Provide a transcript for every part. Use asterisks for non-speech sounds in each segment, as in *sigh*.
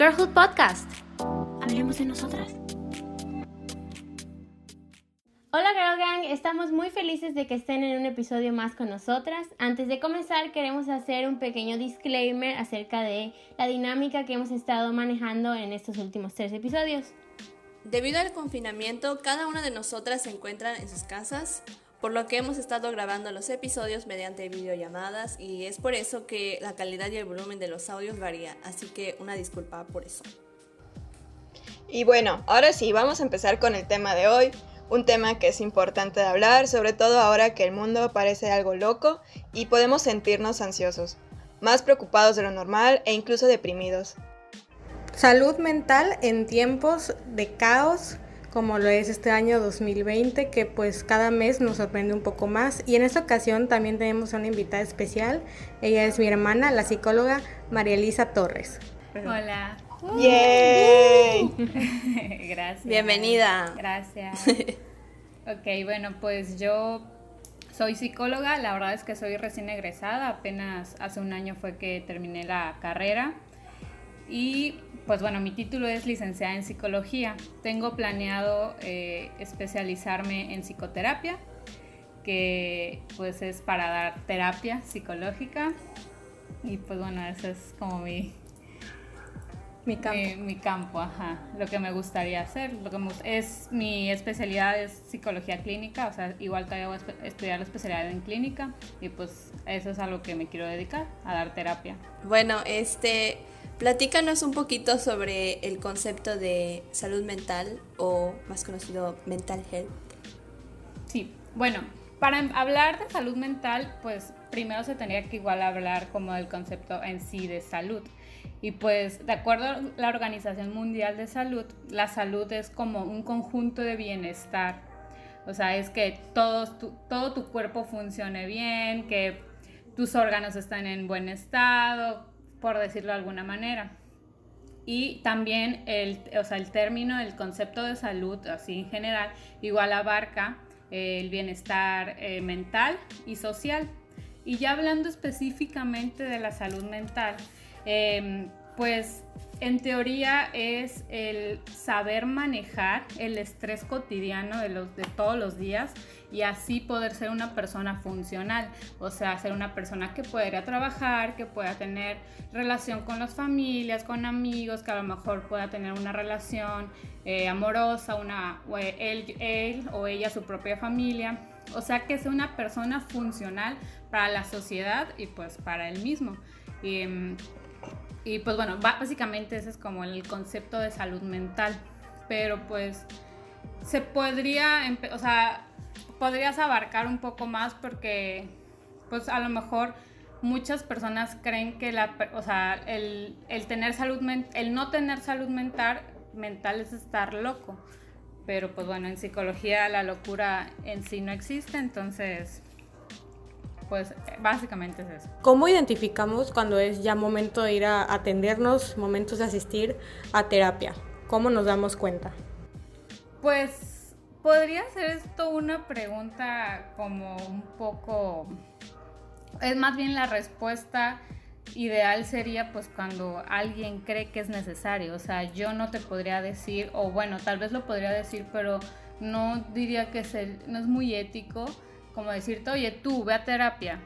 Girlhood Podcast. Hablemos de nosotras. Hola Girl Gang, estamos muy felices de que estén en un episodio más con nosotras. Antes de comenzar queremos hacer un pequeño disclaimer acerca de la dinámica que hemos estado manejando en estos últimos tres episodios. Debido al confinamiento, cada una de nosotras se encuentra en sus casas, por lo que hemos estado grabando los episodios mediante videollamadas y es por eso que la calidad y el volumen de los audios varía, así que una disculpa por eso. Y bueno, ahora sí, vamos a empezar con el tema de hoy, un tema que es importante de hablar, sobre todo ahora que el mundo parece algo loco y podemos sentirnos ansiosos, más preocupados de lo normal e incluso deprimidos. Salud mental en tiempos de caos como lo es este año 2020, que pues cada mes nos sorprende un poco más. Y en esta ocasión también tenemos una invitada especial. Ella es mi hermana, la psicóloga María Elisa Torres. Hola. ¡Yay! *laughs* Gracias. Bienvenida. Gracias. ok, bueno, pues yo soy psicóloga, la verdad es que soy recién egresada, apenas hace un año fue que terminé la carrera. Y pues bueno, mi título es licenciada en psicología. Tengo planeado eh, especializarme en psicoterapia, que pues es para dar terapia psicológica. Y pues bueno, eso es como mi, Mi campo. mi, campo, ajá. Lo que me gustaría hacer. Lo que me es mi especialidad es psicología clínica, o sea, igual todavía voy a estudiar la especialidad en clínica y pues eso es a lo que me quiero dedicar, a dar terapia. Bueno, este, platícanos un poquito sobre el concepto de salud mental o más conocido mental health. Sí, bueno, para hablar de salud mental, pues primero se tendría que igual hablar como del concepto en sí de salud. Y pues de acuerdo a la Organización Mundial de Salud, la salud es como un conjunto de bienestar. O sea, es que todo tu cuerpo funcione bien, que tus órganos estén en buen estado, por decirlo de alguna manera. Y también el, o sea, el término, el concepto de salud, así en general, igual abarca eh, el bienestar eh, mental y social. Y ya hablando específicamente de la salud mental, eh, pues en teoría es el saber manejar el estrés cotidiano de, los, de todos los días y así poder ser una persona funcional, o sea, ser una persona que pueda trabajar, que pueda tener relación con las familias, con amigos, que a lo mejor pueda tener una relación eh, amorosa, una, él, él o ella, su propia familia, o sea, que sea una persona funcional para la sociedad y pues para él mismo. Mm, y pues bueno, básicamente ese es como el concepto de salud mental. Pero pues se podría, o sea, podrías abarcar un poco más porque pues a lo mejor muchas personas creen que la, o sea, el, el tener salud el no tener salud mental, mental es estar loco. Pero pues bueno, en psicología la locura en sí no existe, entonces pues básicamente es eso. ¿Cómo identificamos cuando es ya momento de ir a atendernos, momentos de asistir a terapia? ¿Cómo nos damos cuenta? Pues podría ser esto una pregunta como un poco... Es más bien la respuesta ideal sería pues cuando alguien cree que es necesario. O sea, yo no te podría decir, o bueno, tal vez lo podría decir, pero no diría que es el- no es muy ético como decirte, oye, tú ve a terapia.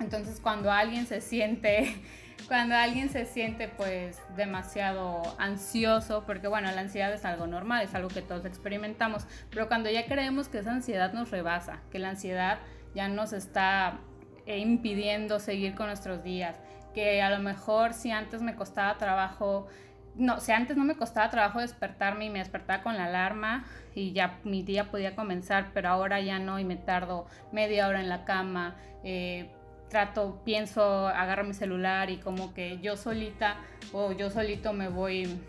Entonces cuando alguien se siente, *laughs* cuando alguien se siente pues demasiado ansioso, porque bueno, la ansiedad es algo normal, es algo que todos experimentamos, pero cuando ya creemos que esa ansiedad nos rebasa, que la ansiedad ya nos está eh, impidiendo seguir con nuestros días, que a lo mejor si antes me costaba trabajo no, si antes no me costaba trabajo despertarme y me despertaba con la alarma y ya mi día podía comenzar, pero ahora ya no y me tardo media hora en la cama, eh, trato, pienso, agarro mi celular y como que yo solita o yo solito me voy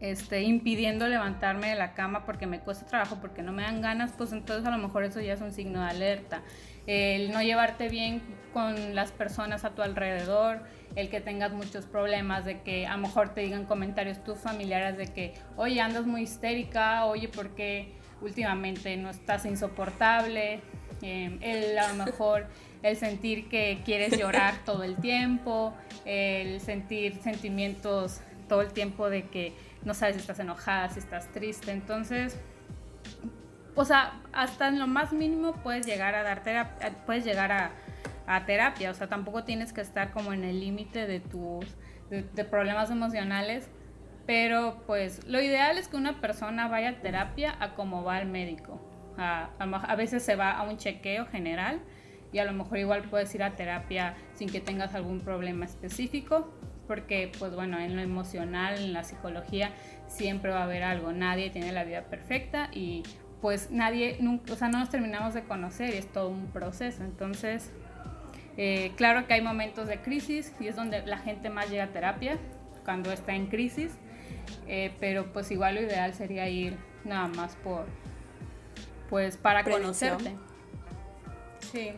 este, impidiendo levantarme de la cama porque me cuesta trabajo, porque no me dan ganas, pues entonces a lo mejor eso ya es un signo de alerta. El no llevarte bien con las personas a tu alrededor, el que tengas muchos problemas, de que a lo mejor te digan comentarios tus familiares de que, oye, andas muy histérica, oye, ¿por qué últimamente no estás insoportable? Eh, el, a lo mejor *laughs* el sentir que quieres llorar todo el tiempo, el sentir sentimientos todo el tiempo de que no sabes si estás enojada, si estás triste. Entonces, o sea, hasta en lo más mínimo puedes llegar a dar terapia, puedes llegar a, terapia, o sea, tampoco tienes que estar como en el límite de tus de, problemas emocionales, pero pues lo ideal es que una persona vaya a terapia a como va al médico. A, a, veces se va a un chequeo general y a lo mejor igual puedes ir a terapia sin que tengas algún problema específico, porque pues bueno, en lo emocional, en la psicología, siempre va a haber algo, nadie tiene la vida perfecta y pues nadie, nunca, o sea, no nos terminamos de conocer y es todo un proceso. Entonces, eh, claro que hay momentos de crisis y es donde la gente más llega a terapia, cuando está en crisis, eh, pero pues igual lo ideal sería ir nada más por, pues para conocerte. Sí.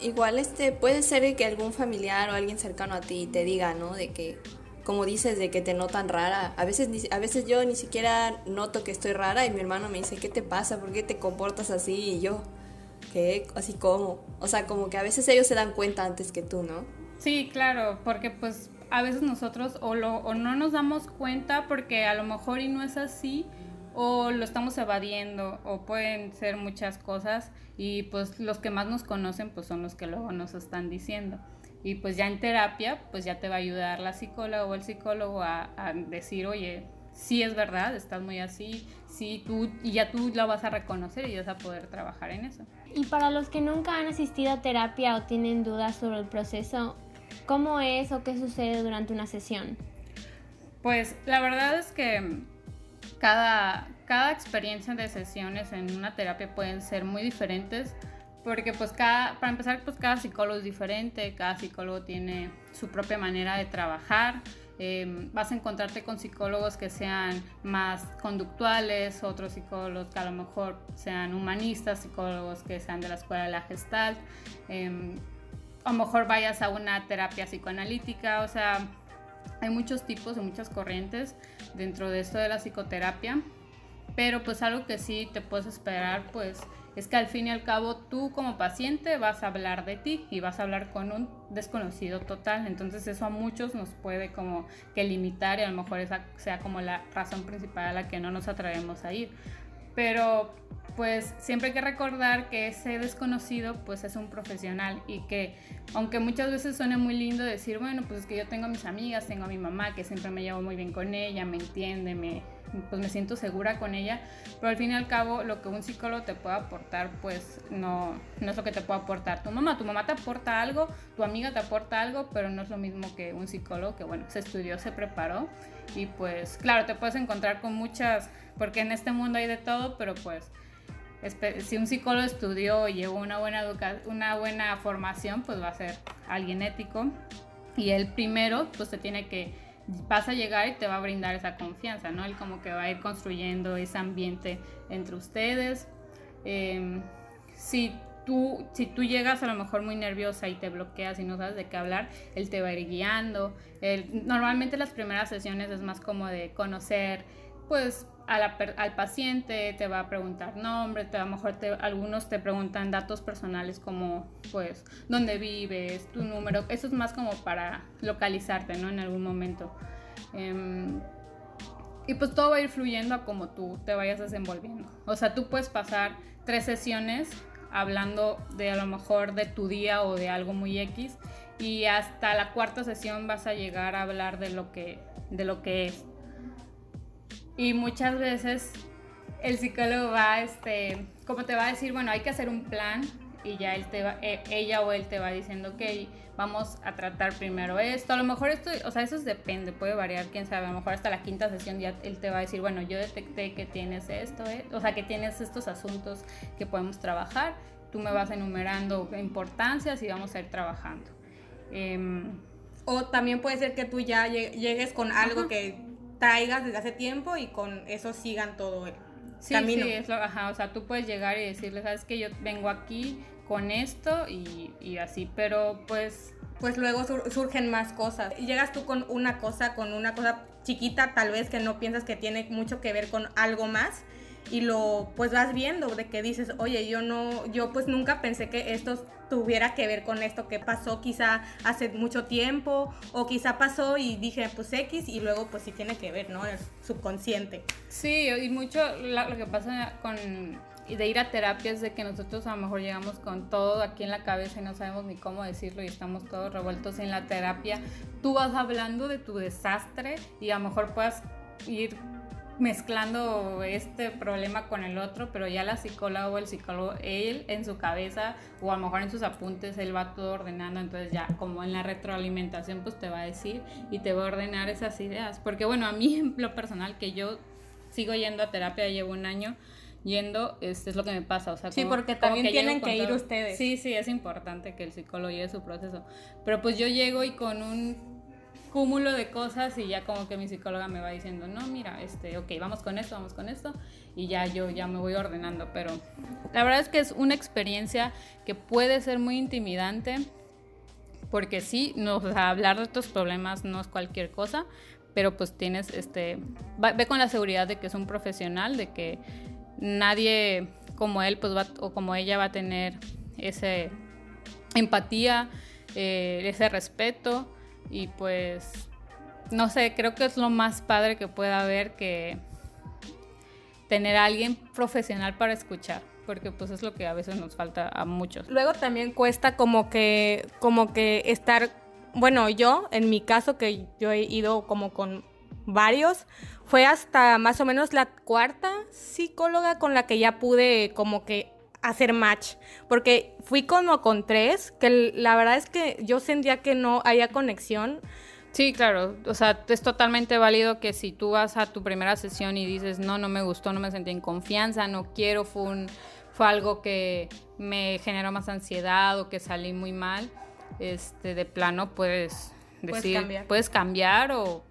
igual este puede ser que algún familiar o alguien cercano a ti te diga, ¿no? De que como dices, de que te notan rara. A veces, a veces yo ni siquiera noto que estoy rara y mi hermano me dice, ¿qué te pasa? ¿Por qué te comportas así? Y yo, ¿qué? Así como. O sea, como que a veces ellos se dan cuenta antes que tú, ¿no? Sí, claro, porque pues a veces nosotros o, o no nos damos cuenta porque a lo mejor y no es así o lo estamos evadiendo o pueden ser muchas cosas y pues los que más nos conocen pues son los que luego nos están diciendo. Y pues ya en terapia, pues ya te va a ayudar la psicóloga o el psicólogo a, decir, oye, sí es verdad, estás muy así, sí, tú, y ya tú lo vas a reconocer y vas a poder trabajar en eso. Y para los que nunca han asistido a terapia o tienen dudas sobre el proceso, ¿cómo es o qué sucede durante una sesión? Pues la verdad es que cada, cada experiencia de sesiones en una terapia pueden ser muy diferentes porque pues cada, para empezar, pues cada psicólogo es diferente, cada psicólogo tiene su propia manera de trabajar. Em, vas a encontrarte con psicólogos que sean más conductuales, otros psicólogos que a lo mejor sean humanistas, psicólogos que sean de la escuela de la Gestalt. Em, a lo mejor vayas a una terapia psicoanalítica, o sea, hay muchos tipos y muchas corrientes dentro de esto de la psicoterapia, pero pues algo que sí te puedes esperar, pues es que al fin y al cabo tú como paciente vas a hablar de ti y vas a hablar con un desconocido total. Entonces eso a muchos nos puede como que limitar y a lo mejor esa sea como la razón principal a la que no nos atrevemos a ir. Pero pues siempre hay que recordar que ese desconocido pues es un profesional y que aunque muchas veces suene muy lindo decir, bueno, pues es que yo tengo a mis amigas, tengo a mi mamá que siempre me llevo muy bien con ella, me entiende, me, pues me siento segura con ella, pero al fin y al cabo lo que un psicólogo te puede aportar pues no, no es lo que te puede aportar tu mamá, tu mamá te aporta algo, tu amiga te aporta algo, pero no es lo mismo que un psicólogo que bueno, se estudió, se preparó y pues claro, te puedes encontrar con muchas, porque en este mundo hay de todo, pero pues si un psicólogo estudió y llevó una buena, una buena formación, pues va a ser alguien ético. Y el primero, pues te tiene que vas a llegar y te va a brindar esa confianza, ¿no? Él como que va a ir construyendo ese ambiente entre ustedes. Em, si, tú, si tú llegas a lo mejor muy nerviosa y te bloqueas y no sabes de qué hablar, él te va a ir guiando. normalmente las primeras sesiones es más como de conocer, pues al paciente, te va a preguntar nombre, te, a lo mejor algunos te preguntan datos personales como pues dónde vives, tu número, eso es más como para localizarte, ¿no? En algún momento. Em, y pues todo va a ir fluyendo a como tú te vayas desenvolviendo. O sea, tú puedes pasar tres sesiones hablando de a lo mejor de tu día o de algo muy X y hasta la cuarta sesión vas a llegar a hablar de lo que, de lo que es y muchas veces el psicólogo va, este, como te va a decir, bueno, hay que hacer un plan y ya él te va, e, ella o él te va diciendo, ok, vamos a tratar primero esto. A lo mejor esto, o sea, eso depende, puede variar, quién sabe. A lo mejor hasta la quinta sesión ya él te va a decir, bueno, yo detecté que tienes esto, ¿eh? o sea, que tienes estos asuntos que podemos trabajar. Tú me vas enumerando importancias y vamos a ir trabajando. Em, o también puede ser que tú ya llegues con algo que traigas desde hace tiempo y con eso sigan todo el camino. Sí, es ajá, o sea, tú puedes llegar y decirle, sabes que yo vengo aquí con esto y, y así, pero pues... Pues luego surgen más cosas. Y llegas tú con una cosa, con una cosa chiquita tal vez que no piensas que tiene mucho que ver con algo más y lo pues vas viendo de que dices, oye, yo no, yo pues nunca pensé que esto tuviera que ver con esto que pasó quizá hace mucho tiempo o quizá pasó y dije pues X y luego pues sí tiene que ver, ¿no? El subconsciente. Sí, y mucho lo que pasa con de ir a terapia es de que nosotros a lo mejor llegamos con todo aquí en la cabeza y no sabemos ni cómo decirlo y estamos todos revueltos en la terapia. Tú vas hablando de tu desastre y a lo mejor puedas ir mezclando este problema con el otro, pero ya la psicóloga o el psicólogo, él en su cabeza o a lo mejor en sus apuntes, él va todo ordenando, entonces ya como en la retroalimentación pues te va a decir y te va a ordenar esas ideas. Porque bueno, a mí en lo personal que yo sigo yendo a terapia, llevo un año yendo, este es lo que me pasa, o sea, sí, porque también tienen que ir ustedes. Sí, sí, es importante que el psicólogo lleve su proceso, pero pues yo llego y con un cúmulo de cosas y ya como que mi psicóloga me va diciendo, no, mira, este, ok, vamos con esto, vamos con esto, y ya yo ya me voy ordenando, pero la verdad es que es una experiencia que puede ser muy intimidante, porque sí, no, hablar de estos problemas no es cualquier cosa, pero pues tienes, este, ve con la seguridad de que es un profesional, de que nadie como él pues va, o como ella va a tener ese empatía, eh, ese respeto y pues, no sé, creo que es lo más padre que pueda haber que tener a alguien profesional para escuchar porque pues es lo que a veces nos falta a muchos. Luego también cuesta como que como que estar bueno, yo en mi caso que yo he ido como con varios, fue hasta más o menos la cuarta psicóloga con la que ya pude como que hacer match, porque fui como con tres, que la verdad es que yo sentía que no había conexión. Sí, claro, o sea, es totalmente válido que si tú vas a tu primera sesión y dices, no, no me gustó, no me sentí en confianza, no quiero, fue, un, fue algo que me generó más ansiedad o que salí muy mal, este, de plano puedes decir, cambiar, puedes cambiar o,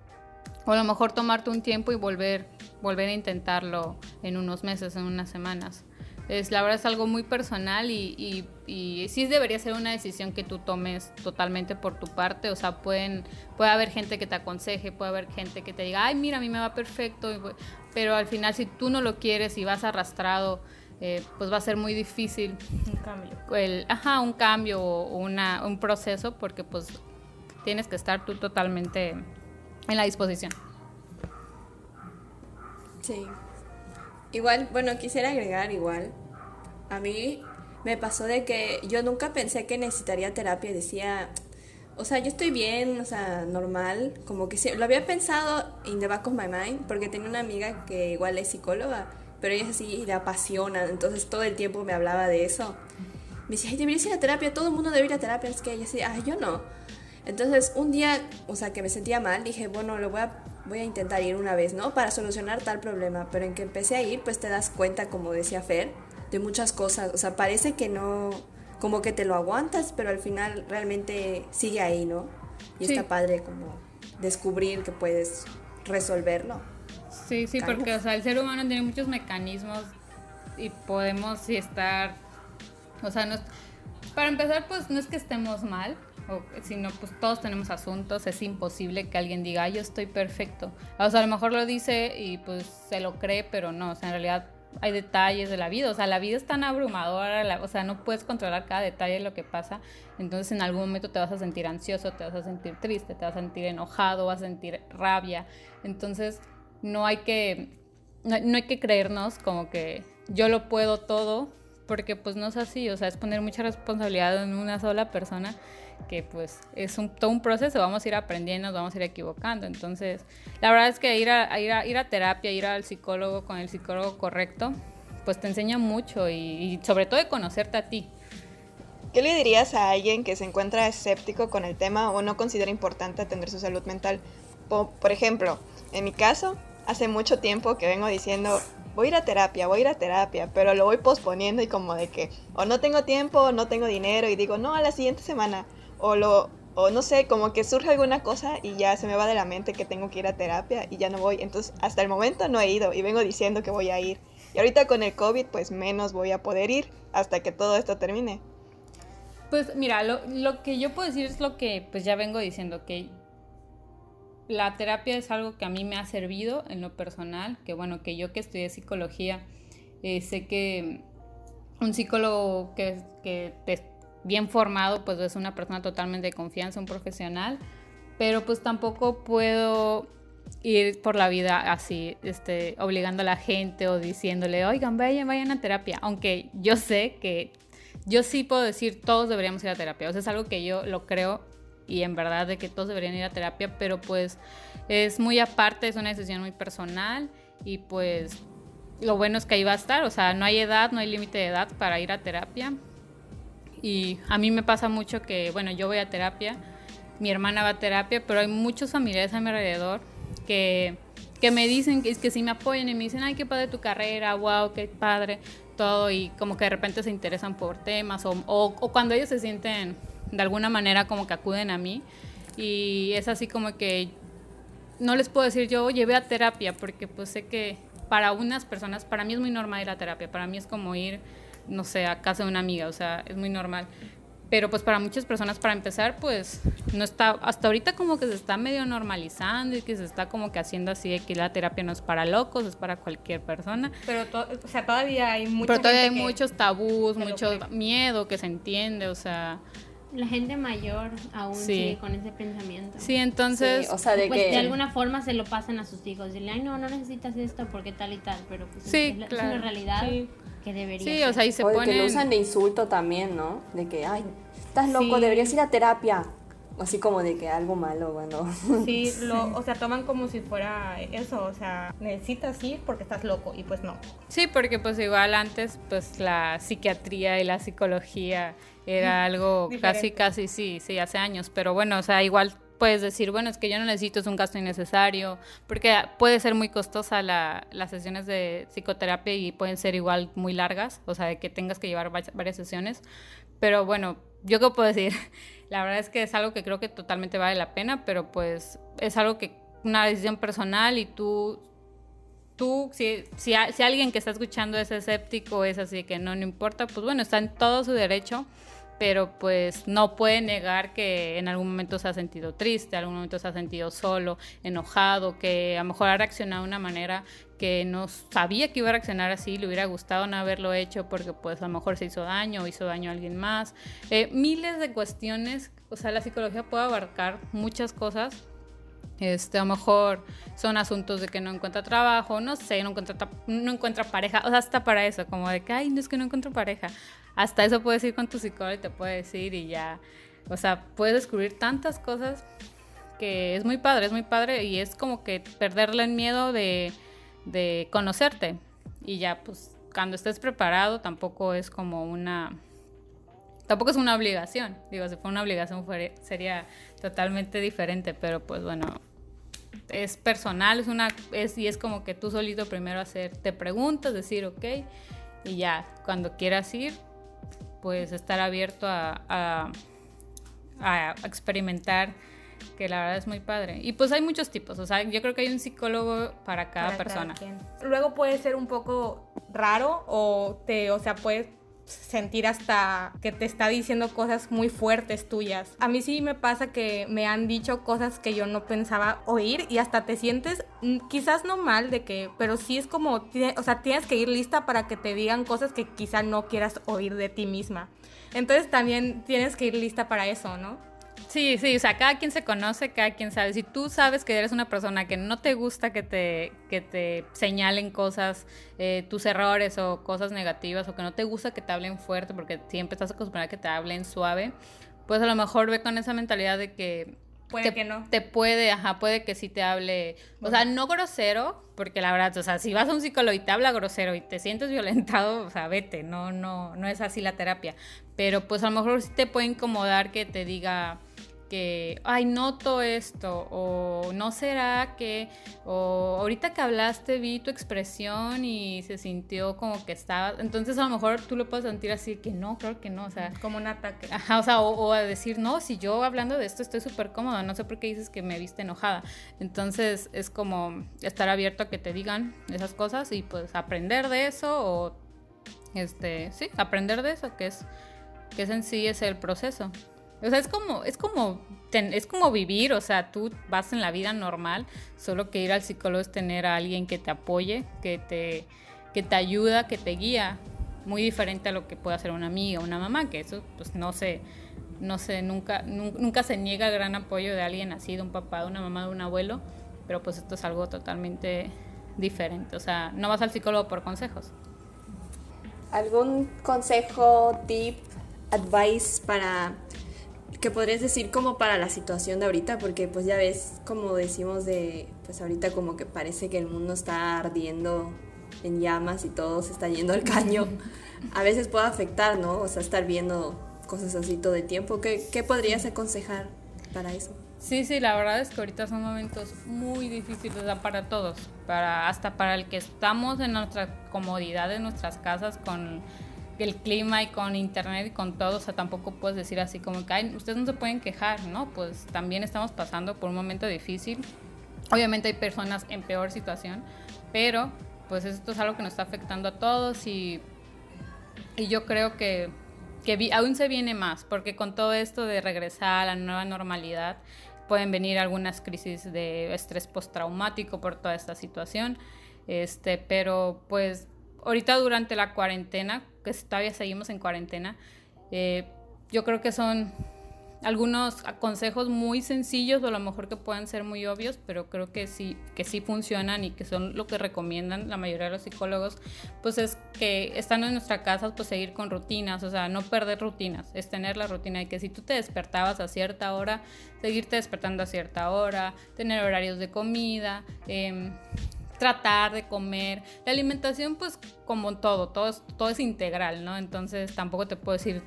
o a lo mejor tomarte un tiempo y volver, volver a intentarlo en unos meses, en unas semanas. Es, la verdad es algo muy personal y, y, sí debería ser una decisión que tú tomes totalmente por tu parte. O sea, pueden, puede haber gente que te aconseje, puede haber gente que te diga, ay, mira, a mí me va perfecto. Pero al final, si tú no lo quieres y vas arrastrado, eh, pues va a ser muy difícil. Un cambio. El, ajá, un cambio o una, un proceso porque pues tienes que estar tú totalmente en la disposición. Sí, Igual, bueno, quisiera agregar igual. A mí me pasó de que yo nunca pensé que necesitaría terapia. Decía, o sea, yo estoy bien, o sea, normal. Como que sí, lo había pensado in the back of my mind, porque tenía una amiga que igual es psicóloga, pero ella es así, le apasiona. Entonces todo el tiempo me hablaba de eso. Me decía, ay, deberías ir a terapia, todo el mundo debe ir a terapia. Es que ella decía, ay, yo no. Entonces un día, o sea, que me sentía mal, dije, bueno, lo voy a voy a intentar ir una vez, ¿no? Para solucionar tal problema. Pero en que empecé a ir, pues te das cuenta, como decía Fer, de muchas cosas. O sea, parece que no, como que te lo aguantas, pero al final realmente sigue ahí, ¿no? Y está padre como descubrir que puedes resolverlo. Sí, sí, porque o sea, el ser humano tiene muchos mecanismos y podemos estar, o sea, no, para empezar, pues no es que estemos mal, o, sino pues todos tenemos asuntos, es imposible que alguien diga, yo estoy perfecto. O sea, a lo mejor lo dice y pues se lo cree, pero no, o sea, en realidad hay detalles de la vida, o sea, la vida es tan abrumadora, o sea, no puedes controlar cada detalle de lo que pasa, entonces en algún momento te vas a sentir ansioso, te vas a sentir triste, te vas a sentir enojado, vas a sentir rabia, entonces no hay que, no, no hay que creernos como que yo lo puedo todo, porque pues no es así, o sea, es poner mucha responsabilidad en una sola persona que pues es un, todo un proceso, vamos a ir aprendiendo, vamos a ir equivocando. Entonces, la verdad es que ir a, ir a, ir a terapia, ir al psicólogo con el psicólogo correcto, pues te enseña mucho y, sobre todo de conocerte a ti. ¿Qué le dirías a alguien que se encuentra escéptico con el tema o no considera importante atender su salud mental? por ejemplo, en mi caso, hace mucho tiempo que vengo diciendo, voy a ir a terapia, voy a ir a terapia, pero lo voy posponiendo y como de que o no tengo tiempo, o no tengo dinero y digo, no, a la siguiente semana o lo o no sé, como que surge alguna cosa y ya se me va de la mente que tengo que ir a terapia y ya no voy. Entonces, hasta el momento no he ido y vengo diciendo que voy a ir. Y ahorita con el COVID, pues menos voy a poder ir hasta que todo esto termine. Pues mira, lo, lo que yo puedo decir es lo que pues ya vengo diciendo, que la terapia es algo que a mí me ha servido en lo personal, que bueno, que yo que estudié psicología, Eh, sé que un psicólogo que, que es bien formado, pues es una persona totalmente de confianza, un profesional, pero pues tampoco puedo ir por la vida así, este, obligando a la gente o diciéndole, oigan, vayan, vayan a terapia, aunque yo sé que yo sí puedo decir, todos deberíamos ir a terapia, o sea, es algo que yo lo creo y en verdad de que todos deberían ir a terapia, pero pues es muy aparte, es una decisión muy personal y pues lo bueno es que ahí va a estar, o sea, no hay edad, no hay límite de edad para ir a terapia. Y a mí me pasa mucho que, bueno, yo voy a terapia, mi hermana va a terapia, pero hay muchos familiares a mi alrededor que, que me dicen que, que sí me apoyan y me dicen, ay, qué padre tu carrera, wow, qué padre, todo, y como que de repente se interesan por temas, o, o, o cuando ellos se sienten de alguna manera como que acuden a mí, y es así como que no les puedo decir yo llevé a terapia, porque pues sé que para unas personas, para mí es muy normal ir a terapia, para mí es como ir, no sé, a casa de una amiga, o sea, es muy normal. Pero pues para muchas personas, para empezar, pues no está, hasta ahorita como que se está medio normalizando y que se está como que haciendo así de que la terapia no es para locos, es para cualquier persona. Pero, o sea, todavía hay mucha Pero todavía hay muchos tabús, mucho miedo que se entiende, o sea, la gente mayor aún sigue con ese pensamiento. Sí, entonces, o sea, de pues que de alguna forma se lo pasan a sus hijos. Dile, ay, no, no necesitas esto porque tal y tal, pero pues sí, es, claro. es, una realidad que debería Sí, ser. o sea, y se o de ponen... que lo usan de insulto también, ¿no? De que, ay, estás loco, Sí. deberías ir a terapia. Así como de que algo malo, bueno. *laughs* Sí, lo, o sea, toman como si fuera eso, o sea, necesitas ir porque estás loco y pues no. Sí, porque pues igual antes pues la psiquiatría y la psicología era *laughs* algo casi, Diferente. casi, sí, sí, hace años, pero bueno, o sea, igual puedes decir, bueno, es que yo no necesito, es un gasto innecesario, porque puede ser muy costosa la, las sesiones de psicoterapia y pueden ser igual muy largas, o sea, de que tengas que llevar va- varias sesiones, pero bueno, yo qué puedo decir, *laughs* la verdad es que es algo que creo que totalmente vale la pena, pero pues es algo que una decisión personal y tú tú, si, si, si alguien que está escuchando es escéptico, es así que no, no importa, pues bueno, está en todo su derecho, pero pues no puede negar que en algún momento se ha sentido triste, en algún momento se ha sentido solo, enojado, que a lo mejor ha reaccionado de una manera que no sabía que iba a reaccionar así, le hubiera gustado no haberlo hecho porque pues a lo mejor se hizo daño o hizo daño a alguien más. Eh, miles de cuestiones, o sea, la psicología puede abarcar muchas cosas este, a lo mejor son asuntos de que no encuentra trabajo, no sé, no encuentra, no encuentra pareja, o sea, hasta para eso, como de que, ay, no es que no encuentro pareja. Hasta eso puedes ir con tu psicólogo y te puede decir y ya, o sea, puedes descubrir tantas cosas que es muy padre, es muy padre y es como que perderle el miedo de, de conocerte. Y ya, pues, cuando estés preparado, tampoco es como una tampoco es una obligación. Digo, si fuera una obligación sería totalmente diferente, pero pues bueno, es personal, es una, es, y es como que tú solito primero hacer, te preguntas, decir, ok, y ya, cuando quieras ir, pues estar abierto a, a, a experimentar, que la verdad es muy padre. Y pues hay muchos tipos, o sea, yo creo que hay un psicólogo para cada para persona. Luego puede ser un poco raro o te, o sea, puedes sentir hasta que te está diciendo cosas muy fuertes tuyas. A mí sí me pasa que me han dicho cosas que yo no pensaba oír y hasta te sientes mm, quizás no mal de que, pero sí es como, o sea, tienes que ir lista para que te digan cosas que quizá no quieras oír de ti misma. Entonces también tienes que ir lista para eso, ¿no? Sí, sí, o sea, cada quien se conoce, cada quien sabe. Si tú sabes que eres una persona que no te gusta que te, que te señalen cosas, eh, tus errores o cosas negativas, o que no te gusta que te hablen fuerte porque siempre estás acostumbrada a que te hablen suave, pues a lo mejor ve con esa mentalidad de que Puede te, que no. te puede, ajá, puede que sí te hable, o sea, no grosero, porque la verdad, o sea, si vas a un psicólogo y te habla grosero y te sientes violentado, o sea, vete, no, no, no es así la terapia. Pero pues a lo mejor sí te puede incomodar que te diga que, ay, noto esto, o no será que, o ahorita que hablaste vi tu expresión y se sintió como que estaba, entonces a lo mejor tú lo puedes sentir así, que no, claro que no, o sea, Como un ataque. Ajá, o sea, o, o a decir, no, si yo hablando de esto estoy súper cómoda, no sé por qué dices que me viste enojada. Entonces es como estar abierto a que te digan esas cosas y pues aprender de eso o, este, sí, aprender de eso, que es, que es en sí es el proceso. O sea, es como, es como, es como vivir, o sea, tú vas en la vida normal, solo que ir al psicólogo es tener a alguien que te apoye, que te, que te ayuda, que te guía, muy diferente a lo que puede hacer una amiga, una mamá, que eso pues no se, no sé, nunca, nunca se niega el gran apoyo de alguien así, de un papá, de una mamá, de un abuelo, pero pues esto es algo totalmente diferente, o sea, no vas al psicólogo por consejos. ¿Algún consejo, tip, advice para que podrías decir como para la situación de ahorita? Porque pues ya ves, como decimos de, pues ahorita como que parece que el mundo está ardiendo en llamas y todo se está yendo al *laughs* caño. A veces puede afectar, ¿no? O sea, estar viendo cosas así todo el tiempo. ¿Qué, qué podrías aconsejar para eso? Sí, sí, la verdad es que ahorita son momentos muy difíciles para todos, para hasta para el que estamos en nuestra comodidad en nuestras casas con el clima y con internet y con todo, o sea, tampoco puedes decir así como que ustedes no se pueden quejar, ¿no? Pues también estamos pasando por un momento difícil. Obviamente hay personas en peor situación, pero pues esto es algo que nos está afectando a todos y, y yo creo que, que aún se viene más, porque con todo esto de regresar a la nueva normalidad, pueden venir algunas crisis de estrés postraumático por toda esta situación. Este, pero pues ahorita durante la cuarentena, que todavía seguimos en cuarentena, eh, yo creo que son algunos consejos muy sencillos o a lo mejor que puedan ser muy obvios, pero creo que sí, que sí funcionan y que son lo que recomiendan la mayoría de los psicólogos, pues es que estando en nuestra casa, pues seguir con rutinas, o sea, no perder rutinas, es tener la rutina de que si tú te despertabas a cierta hora, seguirte despertando a cierta hora, tener horarios de comida, eh, tratar de comer. La alimentación, pues como todo, todo es, todo es integral, ¿no? Entonces tampoco te puedo decir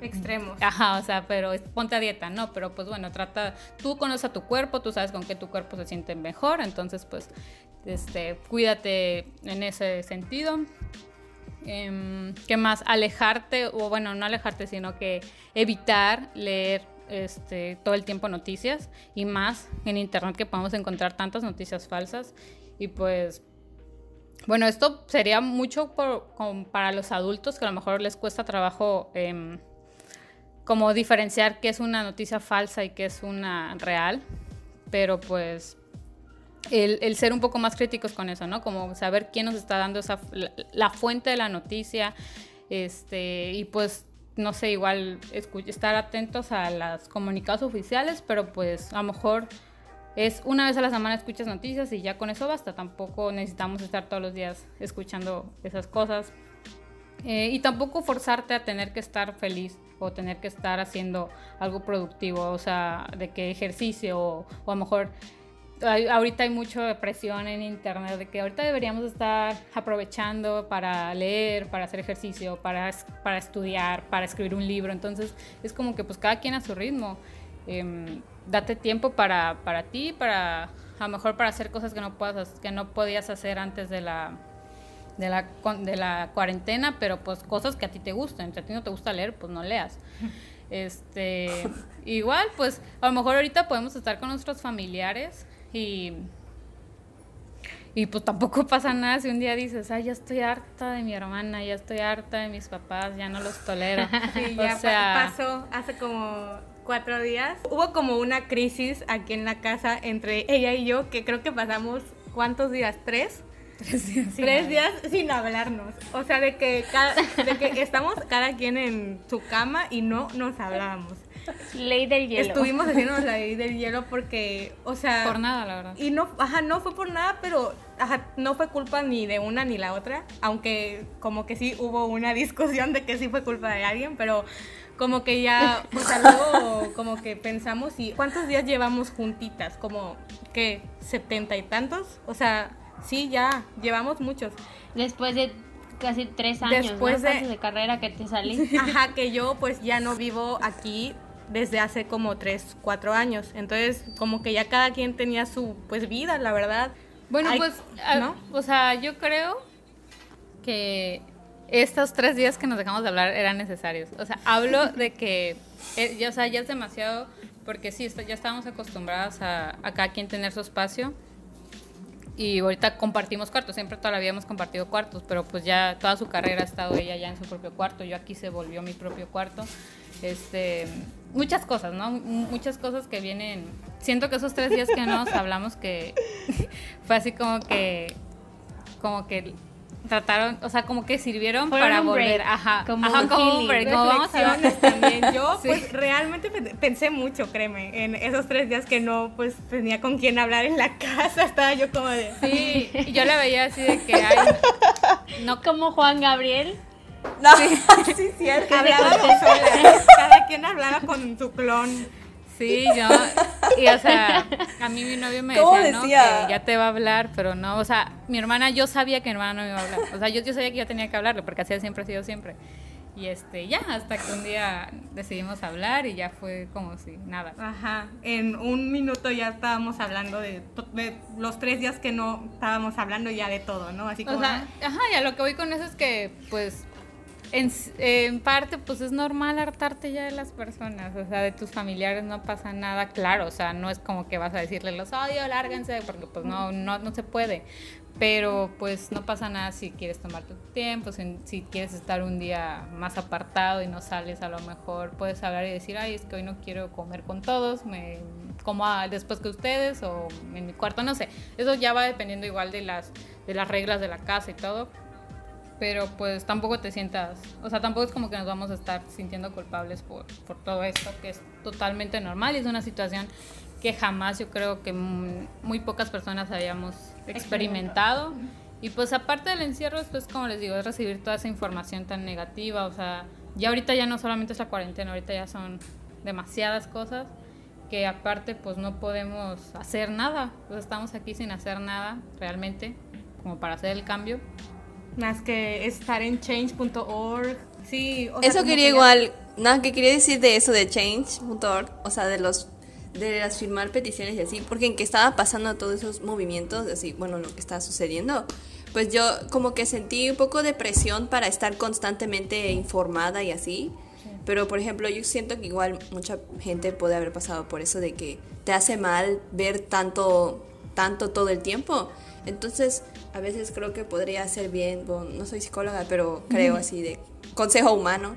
extremos. Ajá, o sea, pero ponte a dieta, ¿no? Pero pues bueno, trata, tú conoces a tu cuerpo, tú sabes con qué tu cuerpo se siente mejor, entonces pues, este, cuídate en ese sentido. Em, ¿Qué más? Alejarte, o bueno, no alejarte, sino que evitar leer este, todo el tiempo noticias y más en internet que podemos encontrar tantas noticias falsas y pues bueno, esto sería mucho para los adultos que a lo mejor les cuesta trabajo eh, como diferenciar qué es una noticia falsa y qué es una real, pero pues el, ser un poco más críticos con eso, ¿no? Como saber quién nos está dando esa, la, fuente de la noticia, este, y pues, no sé, igual estar atentos a los comunicados oficiales, pero pues a lo mejor es una vez a la semana escuchas noticias y ya con eso basta, tampoco necesitamos estar todos los días escuchando esas cosas. Eh, y tampoco forzarte a tener que estar feliz o tener que estar haciendo algo productivo, o sea, de que ejercicio o, a lo mejor ahorita hay mucha presión en internet de que ahorita deberíamos estar aprovechando para leer, para hacer ejercicio, para, para estudiar, para escribir un libro. Entonces es como que pues cada quien a su ritmo. Em, date tiempo para, para ti, para a lo mejor para hacer cosas que no, puedas, que no podías hacer antes de la, de la, de la cuarentena, pero pues cosas que a ti te gustan. Si a ti no te gusta leer, pues no leas. *laughs* Este, igual, pues a lo mejor ahorita podemos estar con nuestros familiares y, y pues tampoco *laughs* pasa nada si un día dices, ay, ya estoy harta de mi hermana, ya estoy harta de mis papás, ya no los tolero. *laughs* Sí, ya pasó hace como cuatro días. Hubo como una crisis aquí en la casa entre ella y yo que creo que pasamos, ¿cuántos días? ¿Tres? Tres días. Sin Tres días sin hablarnos. O sea, de que, cada, de que estamos cada quien en su cama y no nos hablábamos. Ley del hielo. Estuvimos haciendo la ley del hielo porque, o sea... Por nada, la verdad. Y no, ajá, no fue por nada, pero, ajá, no fue culpa ni de una ni la otra, aunque como que sí hubo una discusión de que sí fue culpa de alguien, pero como que ya, o sea, luego como que pensamos y ¿cuántos días llevamos juntitas? Como que setenta y tantos, o sea, sí, ya, llevamos muchos. Después de casi tres años Después de, de carrera que te salí. Ajá, que yo pues ya no vivo aquí desde hace como tres, cuatro años. Entonces, como que ya cada quien tenía su pues vida, la verdad. Bueno, pues, ¿no? o sea, yo creo que estos tres días que nos dejamos de hablar eran necesarios. O sea, hablo *laughs* de que, eh, ya, o sea, ya es demasiado, porque sí, ya estábamos acostumbradas a, a cada quien tener su espacio y ahorita compartimos cuartos, siempre todavía hemos compartido cuartos, pero pues ya toda su carrera ha estado ella ya en su propio cuarto, yo aquí se volvió mi propio cuarto. Este, muchas cosas, ¿no? Muchas cosas que vienen. Siento que esos tres días que nos hablamos que *laughs* fue así como que como que trataron, o sea, como que sirvieron para volver, ajá, como, ajá, como un break, como vamos a también. Yo *laughs* pues realmente pensé mucho, créeme, en esos tres días que no pues tenía con quién hablar en la *laughs* casa, estaba yo como de Sí, y yo la veía así de que hay *laughs* no como Juan Gabriel. No, sí, sí. Hablaba cada quien hablaba con su clon. Sí, yo, y o sea, a mí mi novio me decía, ¿no? Que ya te va a hablar, pero no, o sea, mi hermana, yo sabía que mi hermana no me iba a hablar, o sea, yo, yo sabía que yo tenía que hablarle, porque así siempre ha sido siempre. Y este, ya, hasta que un día decidimos hablar y ya fue como si nada. Ajá, en un minuto ya estábamos hablando de, de los tres días que no estábamos hablando ya de todo, ¿no? Así como... O sea, ajá, ya lo que voy con eso es que, pues, en, en, parte, pues es normal hartarte ya de las personas, o sea, de tus familiares no pasa nada, claro, o sea, no es como que vas a decirle los odio, lárguense, porque pues no, no, no se puede, pero pues no pasa nada si quieres tomar tu tiempo, si, si, quieres estar un día más apartado y no sales, a lo mejor puedes hablar y decir, ay, es que hoy no quiero comer con todos, me como después que ustedes o en mi cuarto, no sé, eso ya va dependiendo igual de las, de las reglas de la casa y todo pero pues tampoco te sientas, o sea, tampoco es como que nos vamos a estar sintiendo culpables por, por todo esto, que es totalmente normal y es una situación que jamás yo creo que muy pocas personas habíamos experimentado. Y pues aparte del encierro, pues como les digo, es recibir toda esa información tan negativa, o sea, ya ahorita ya no solamente es la cuarentena, ahorita ya son demasiadas cosas que aparte pues no podemos hacer nada, pues estamos aquí sin hacer nada realmente como para hacer el cambio más que estar en change.org. Sí, eso quería igual, nada que quería decir de eso de change.org, o sea, de los de las firmar peticiones y así, porque en que estaba pasando todos esos movimientos, así, bueno, lo que estaba sucediendo, pues yo como que sentí un poco de presión para estar constantemente informada y así. Pero por ejemplo, yo siento que igual mucha gente puede haber pasado por eso de que te hace mal ver tanto tanto todo el tiempo. Entonces, a veces creo que podría ser bien, no soy psicóloga, pero creo así de consejo humano,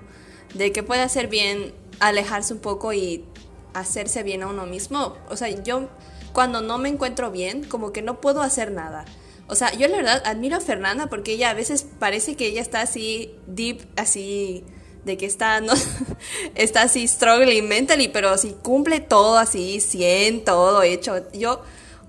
de que puede ser bien alejarse un poco y hacerse bien a uno mismo. O sea, yo cuando no me encuentro bien, como que no puedo hacer nada. O sea, yo la verdad admiro a Fernanda porque ella a veces parece que ella está así deep, así de que está, no, *laughs* está así struggling mentally, pero si cumple todo así, 100, todo hecho. Yo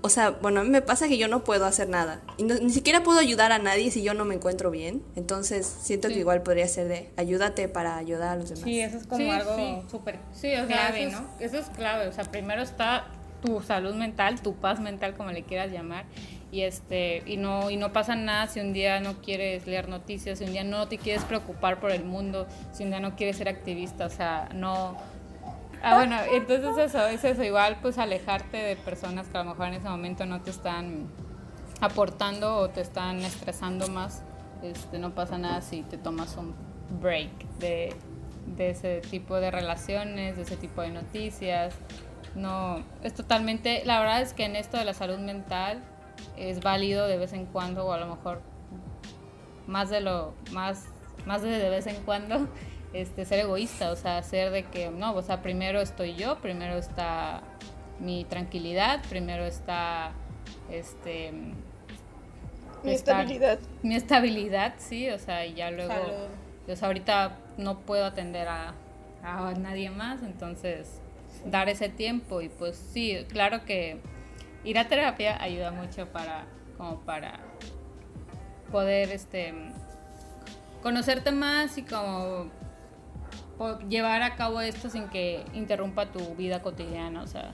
o sea, bueno, a mí me pasa que yo no puedo hacer nada. Y ni siquiera puedo ayudar a nadie si yo no me encuentro bien. Entonces, siento que igual podría ser de ayúdate para ayudar a los demás. Sí, eso es como algo súper clave, ¿no? Eso es clave. O sea, primero está tu salud mental, tu paz mental, como le quieras llamar. Y, este, y, no, y no pasa nada si un día no quieres leer noticias, si un día no te quieres preocupar por el mundo, si un día no quieres ser activista. O sea, no Ah, bueno, entonces eso, es eso, igual pues alejarte de personas que a lo mejor en ese momento no te están aportando o te están estresando más, este, no pasa nada si te tomas un break de, ese tipo de relaciones, de ese tipo de noticias. No, es totalmente, la verdad es que en esto de la salud mental es válido de vez en cuando o a lo mejor más de lo más más de, de vez en cuando este, ser egoísta, o sea, ser de que, no, o sea, primero estoy yo, primero está mi tranquilidad, primero está, este... Mi estabilidad. Mi estabilidad, sí, o sea, y ya luego, pues ahorita no puedo atender a, a nadie más, entonces dar ese tiempo y pues sí, claro que ir a terapia ayuda mucho para, como para poder, este, conocerte más y como llevar a cabo esto sin que interrumpa tu vida cotidiana, o sea.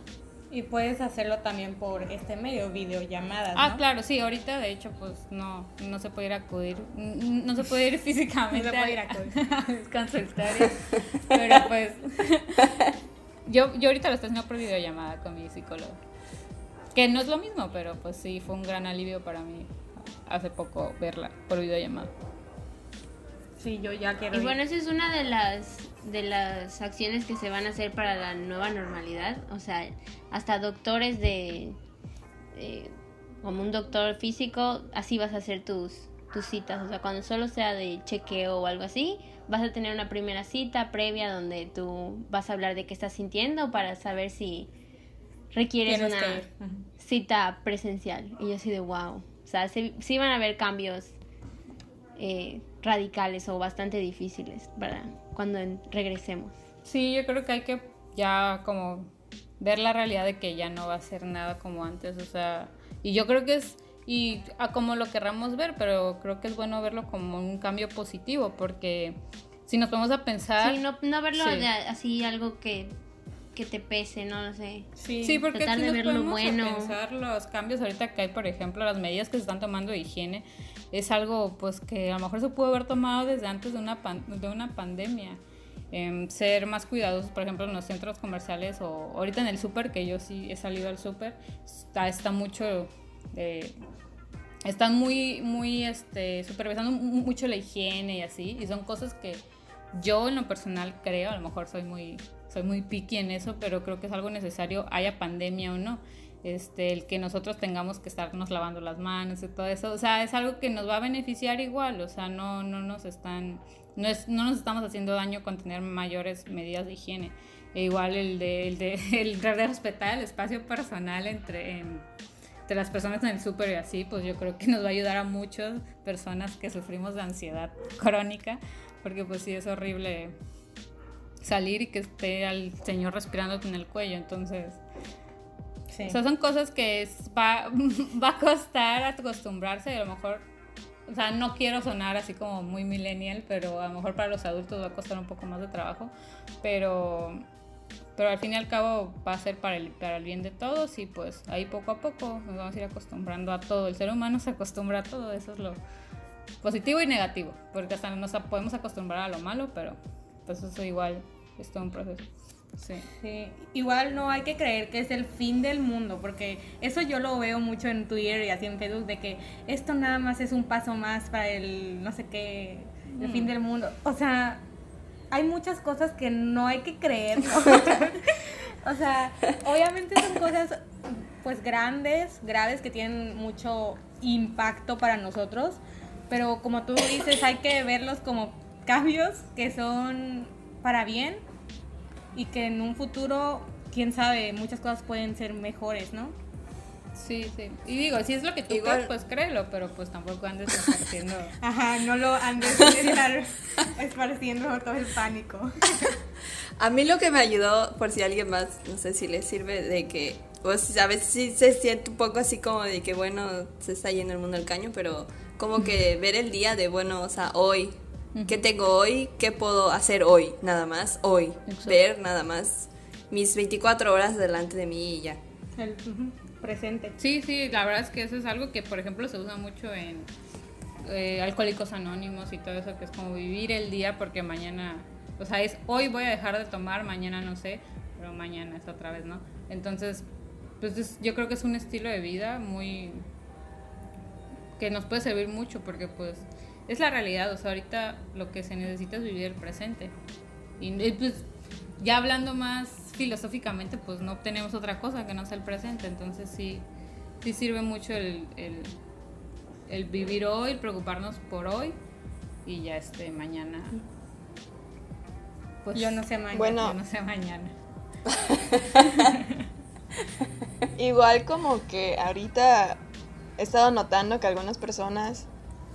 Y puedes hacerlo también por este medio, videollamadas. Ah, claro, sí, ahorita de hecho pues no, no se puede ir a acudir, no se puede ir *laughs* físicamente. no se puede ir a acudir. *laughs* Pero pues *laughs* yo, yo ahorita lo estoy haciendo por videollamada con mi psicólogo. Que no es lo mismo, pero pues sí, fue un gran alivio para mí hace poco verla por videollamada. Sí, yo ya quiero. Y bueno, esa es una de las de las acciones que se van a hacer para la nueva normalidad. O sea, hasta doctores de, como un doctor físico, así vas a hacer tus tus citas. O sea, cuando solo sea de chequeo o algo así, vas a tener una primera cita previa donde tú vas a hablar de qué estás sintiendo para saber si requieres una cita presencial. Y yo así de wow. O sea, sí, sí van a haber cambios eh, radicales o bastante difíciles para cuando regresemos. Sí, yo creo que hay que ya como ver la realidad de que ya no va a ser nada como antes, o sea, y yo creo que es y a como lo querramos ver, pero creo que es bueno verlo como un cambio positivo, porque si nos ponemos a pensar... Sí, no, no verlo así algo que, que te pese, no lo sé. Sí, porque si nos ponemos bueno. a pensar los cambios ahorita que hay, por ejemplo, las medidas que se están tomando de higiene, es algo pues que a lo mejor se pudo haber tomado desde antes de una, de una pandemia. Em, ser más cuidadosos, por ejemplo, en los centros comerciales o ahorita en el súper, que yo sí he salido al súper, está, está mucho... Eh, están muy, muy, este, supervisando mucho la higiene y así, y son cosas que yo en lo personal creo, a lo mejor soy muy, soy muy picky en eso, pero creo que es algo necesario, haya pandemia o no. Este, el que nosotros tengamos que estarnos lavando las manos y todo eso, o sea, es algo que nos va a beneficiar igual, o sea, no, no nos están, no, es, no nos estamos haciendo daño con tener mayores medidas de higiene. E igual el de, el de, *laughs* el de respetar el espacio personal entre, entre las personas en el súper y así, pues yo creo que nos va a ayudar a muchas personas que sufrimos de ansiedad crónica, porque pues sí es horrible salir y que esté al señor respirándote en el cuello, entonces... Sí. O sea, son cosas que *laughs* va, a costar acostumbrarse y a lo mejor, o sea, no quiero sonar así como muy millennial, pero a lo mejor para los adultos va a costar un poco más de trabajo, pero pero al fin y al cabo va a ser para el, para el bien de todos y pues ahí poco a poco nos vamos a ir acostumbrando a todo. El ser humano se acostumbra a todo, eso es lo positivo y negativo, porque hasta nos podemos acostumbrar a lo malo, pero pues eso igual es todo un proceso. Sí. sí. Igual no hay que creer que es el fin del mundo, porque eso yo lo veo mucho en Twitter y así en Facebook, de que esto nada más es un paso más para el no sé qué, el fin mm. del mundo. O sea, hay muchas cosas que no hay que creer. *laughs* *laughs* o sea, obviamente son cosas pues grandes, graves, que tienen mucho impacto para nosotros, pero como tú dices, hay que verlos como cambios que son para bien y que en un futuro, quién sabe, muchas cosas pueden ser mejores, ¿no? Sí, sí. Y digo, si es lo que tú crees, pues créelo, pero pues tampoco andes *laughs* esparciendo. Ajá, no lo andes *laughs* esparciendo todo el pánico. *laughs* A mí lo que me ayudó, por si alguien más, no sé si le sirve, de que, pues a veces sí se siente un poco así como de que, bueno, se está yendo el mundo al caño, pero como que ver el día de, bueno, o sea, hoy, ¿qué tengo hoy? ¿Qué puedo hacer hoy? Nada más, hoy. Ver nada más mis 24 horas delante de mí y ya. El, presente. Sí, sí, la verdad es que eso es algo que, por ejemplo, se usa mucho en eh, Alcohólicos Anónimos y todo eso, que es como vivir el día porque mañana, o sea, es hoy voy a dejar de tomar, mañana no sé, pero mañana es otra vez, ¿no? Entonces, pues yo creo que es un estilo de vida muy que nos puede servir mucho porque pues es la realidad, o sea, ahorita lo que se necesita es vivir el presente. Y pues ya hablando más filosóficamente pues no tenemos otra cosa que no sea el presente, entonces sí, sí sirve mucho el, el, vivir hoy, preocuparnos por hoy y ya este mañana. Pues yo no sé mañana. Bueno, no sé mañana. *laughs* Igual como que ahorita he estado notando que algunas personas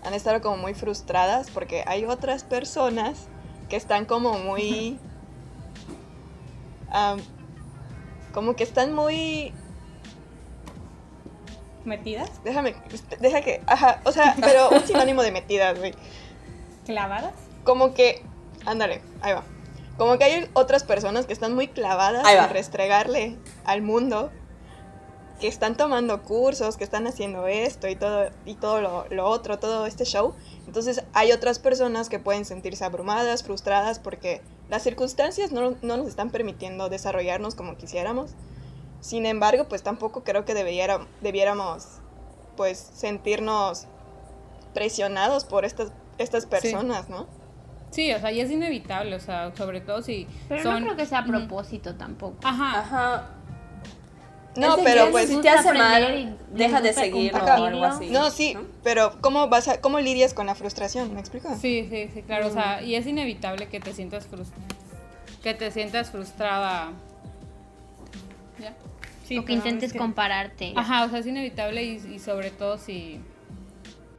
han estado como muy frustradas porque hay otras personas que están como muy *laughs* como que están muy... ¿Metidas? Déjame, deja que... Ajá, o sea, pero un sinónimo de metidas, güey. ¿Clavadas? Como que... Ándale, ahí va. Como que hay otras personas que están muy clavadas en restregarle al mundo que están tomando cursos, que están haciendo esto y todo, y todo lo, lo, otro, todo este show. Entonces hay otras personas que pueden sentirse abrumadas, frustradas porque las circunstancias no, nos están permitiendo desarrollarnos como quisiéramos. Sin embargo, pues tampoco creo que debiera, debiéramos pues sentirnos presionados por estas, estas personas, ¿no? Sí, o sea, y es inevitable, o sea, sobre todo si Pero no creo que sea a propósito tampoco. Ajá. Ajá. No, pero pues si te hace mal, deja de seguirlo o algo así. No, sí, pero ¿cómo vas a, cómo lidias con la frustración? ¿Me explico? Sí, sí, sí, claro, o sea, y es inevitable que te sientas frustrada, que te sientas frustrada. ¿Ya? Sí, o que intentes compararte. Ajá, o sea, es inevitable y, y sobre todo si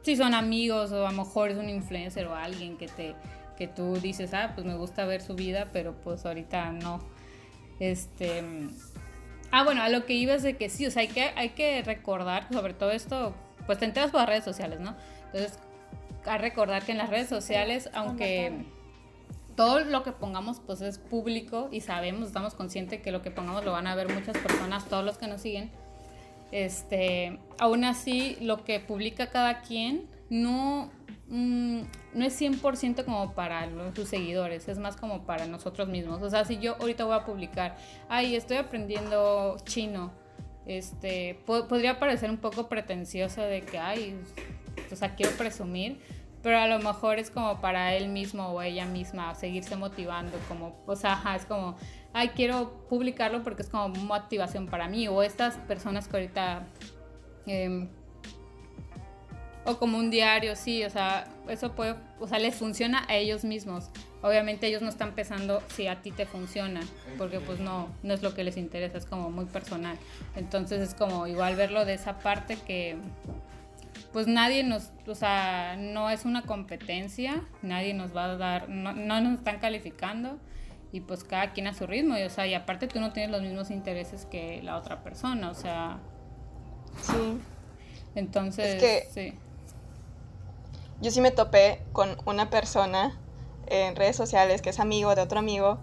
si son amigos o a lo mejor es un influencer o alguien que te que tú dices, ah, pues me gusta ver su vida, pero pues ahorita no. Este. Ah, bueno, a lo que ibas de que sí, o sea, hay que, hay que recordar, sobre todo esto, pues te enteras por las redes sociales, ¿no? Entonces, a recordar que en las redes sociales, aunque todo lo que pongamos pues es público y sabemos, estamos conscientes que lo que pongamos lo van a ver muchas personas, todos los que nos siguen, este, aún así lo que publica cada quien no, mm, no es 100% como para los, seguidores, es más como para nosotros mismos. O sea, si yo ahorita voy a publicar, ay, estoy aprendiendo chino, este, podría parecer un poco pretenciosa de que, ay, o sea, quiero presumir, pero a lo mejor es como para él mismo o ella misma seguirse motivando, como, o sea, es como, ay, quiero publicarlo porque es como motivación para mí, o estas personas que ahorita, em, o como un diario, sí, o sea, eso puede, o sea, les funciona a ellos mismos. Obviamente ellos no están pensando si a ti te funciona, porque pues no, no es lo que les interesa, es como muy personal. Entonces es como igual verlo de esa parte que pues nadie nos, o sea, no es una competencia, nadie nos va a dar, no, no nos están calificando y pues cada quien a su ritmo, y, o sea, y aparte tú no tienes los mismos intereses que la otra persona, o sea. Sí. Entonces, es sí. Yo sí me topé con una persona en redes sociales que es amigo de otro amigo,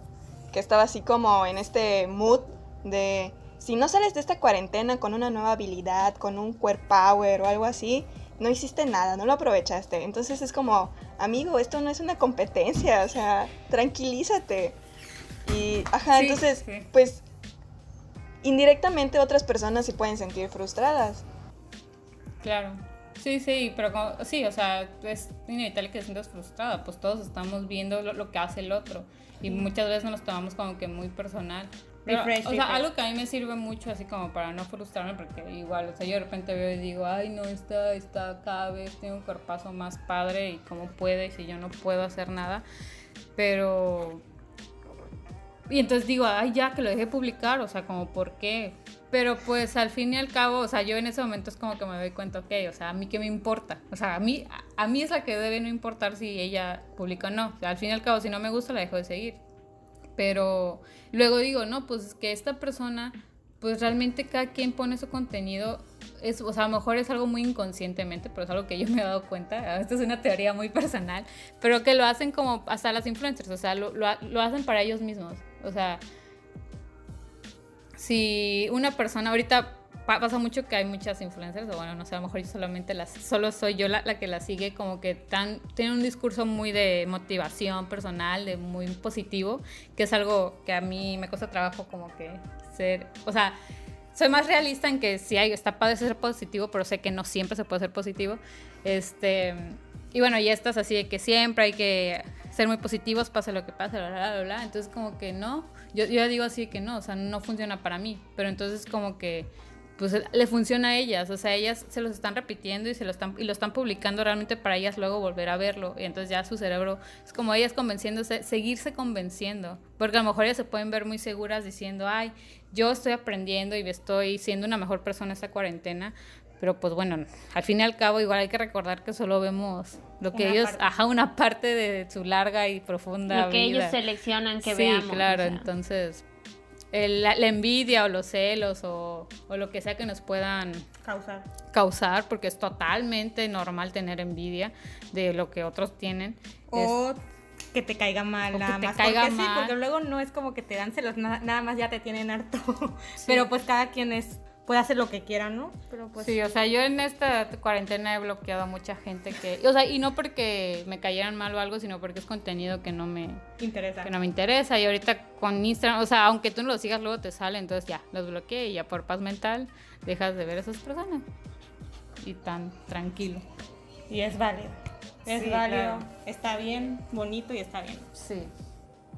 que estaba así como en este mood de si no sales de esta cuarentena con una nueva habilidad, con un core power o algo así, no hiciste nada, no lo aprovechaste. Entonces es como, amigo, esto no es una competencia, o sea, tranquilízate. Y, ajá, entonces, pues, indirectamente otras personas se pueden sentir frustradas. Claro. Sí, sí, pero sí, o sea, es inevitable que te sientas frustrada, pues todos estamos viendo lo, que hace el otro y muchas veces nos tomamos como que muy personal. o sea, algo que a mí me sirve mucho así como para no frustrarme, porque igual, o sea, yo de repente veo y digo, ay, no, está, está cada vez tiene un cuerpazo más padre y cómo puede si yo no puedo hacer nada, pero y entonces digo, ay, ya que lo dejé publicar, o sea, como, ¿por qué? Pero pues al fin y al cabo, o sea, yo en ese momento es como que me doy cuenta, ok, o sea, a mí qué me importa. O sea, a mí, a mí es la que debe no importar si ella publica o no. O sea, al fin y al cabo, si no me gusta, la dejo de seguir. Pero luego digo, no, pues es que esta persona, pues realmente cada quien pone su contenido es, o sea, a lo mejor es algo muy inconscientemente, pero es algo que yo me he dado cuenta. *laughs* Esto es una teoría muy personal, pero que lo hacen como hasta las influencers, o sea, lo, lo, lo hacen para ellos mismos. O sea, si una persona, ahorita pasa mucho que hay muchas influencers, o bueno, no sé, a lo mejor yo solamente las, solo soy yo la, que la sigue, como que tan, tiene un discurso muy de motivación personal, de muy positivo, que es algo que a mí me cuesta trabajo como que ser, o sea, soy más realista en que sí hay, está padre ser positivo, pero sé que no siempre se puede ser positivo. Este, y bueno, y estas así de que siempre hay que ser muy positivos, pase lo que pase, bla, bla, bla, bla. Entonces como que no, yo, yo digo así que no, o sea, no funciona para mí, pero entonces como que pues le funciona a ellas, o sea, ellas se los están repitiendo y se lo están y lo están publicando realmente para ellas luego volver a verlo. Y entonces ya su cerebro es como ellas convenciéndose, seguirse convenciendo, porque a lo mejor ellas se pueden ver muy seguras diciendo, "Ay, yo estoy aprendiendo y estoy siendo una mejor persona esta cuarentena", pero pues bueno, al fin y al cabo igual hay que recordar que solo vemos lo que ellos, ajá, una parte de su larga y profunda Lo que ellos seleccionan que sí, veamos. Sí, claro, entonces la, envidia o los celos o, o, lo que sea que nos puedan causar. causar, porque es totalmente normal tener envidia de lo que otros tienen. O que te caiga mal, nada te más. Caiga porque mal. sí, porque luego no es como que te dan celos, nada, nada más ya te tienen harto. Pero pues cada quien es puede hacer lo que quiera, ¿no? Pero pues sí, o sea, yo en esta cuarentena he bloqueado a mucha gente que, o sea, y no porque me cayeran mal o algo, sino porque es contenido que no me interesa. Que no me interesa y ahorita con Instagram, o sea, aunque tú no lo sigas luego te sale, entonces ya, los bloqueé y ya por paz mental dejas de ver a esas personas. Y tan tranquilo. Y es válido. Es Sí, válido, claro. está bien, bonito y está bien. Sí.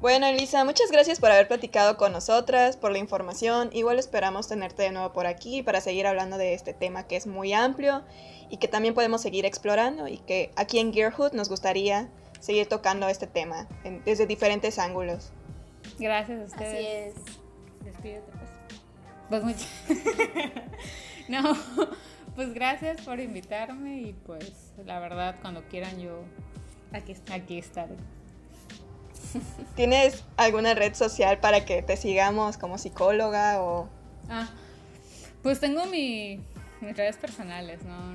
Bueno, Elisa, muchas gracias por haber platicado con nosotras, por la información. Igual esperamos tenerte de nuevo por aquí para seguir hablando de este tema que es muy amplio y que también podemos seguir explorando y que aquí en Gearhood nos gustaría seguir tocando este tema en- desde diferentes ángulos. Gracias a ustedes. Así es. Despídete, pues. Pues mucho. *laughs* no, pues gracias por invitarme y pues la verdad cuando quieran yo Aquí está. aquí estaré. *laughs* ¿Tienes alguna red social para que te sigamos como psicóloga o Ah, pues tengo mi, mis redes personales, no,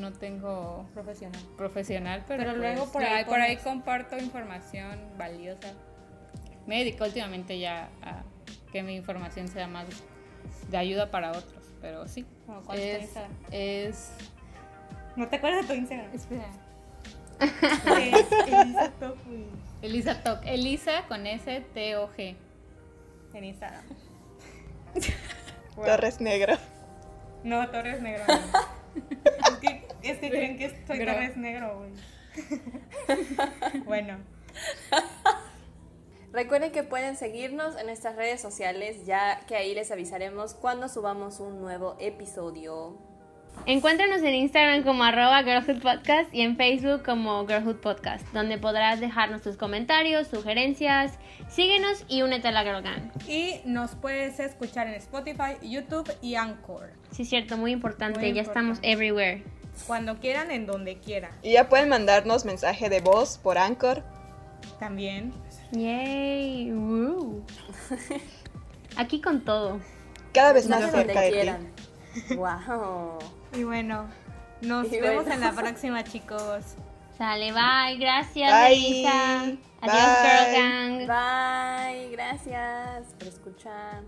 no tengo Profesional. profesional, pero, Pero luego pues, por ahí por ahí comparto información valiosa. Me dedico últimamente ya a que mi información sea más de ayuda para otros, pero sí. Como, ¿cuál es es ¿No te acuerdas de tu Instagram? espera, Es *laughs* Elisa Tofu Elisa Toc, Elisa con S T O G. en Instagram. *laughs* Torres Negro? No, Torres Negro. no. *laughs* es que, es que creen que soy Torres Negro, güey. bueno, Recuerden que pueden seguirnos en nuestras redes sociales, ya que ahí les avisaremos cuando subamos un nuevo episodio. Encuéntranos en Instagram como arroba Girlhood Podcast y en Facebook como Girlhood Podcast, donde podrás dejarnos tus comentarios, sugerencias. Síguenos y únete a la Girl Gang. y nos puedes escuchar en Spotify, YouTube y Anchor. Sí, es cierto, muy importante. Muy ya estamos everywhere. Cuando quieran, en donde quieran. Y ya pueden mandarnos mensaje de voz por Anchor. También. Yay. woo. Aquí con todo. Cada vez más cerca de ti. quieran. Wow. Y bueno, nos Y vemos bueno. en la próxima, chicos. Sale, bye. Gracias, Bye. Elisa. Adiós, Girl. Gang. Bye, gracias por escuchar.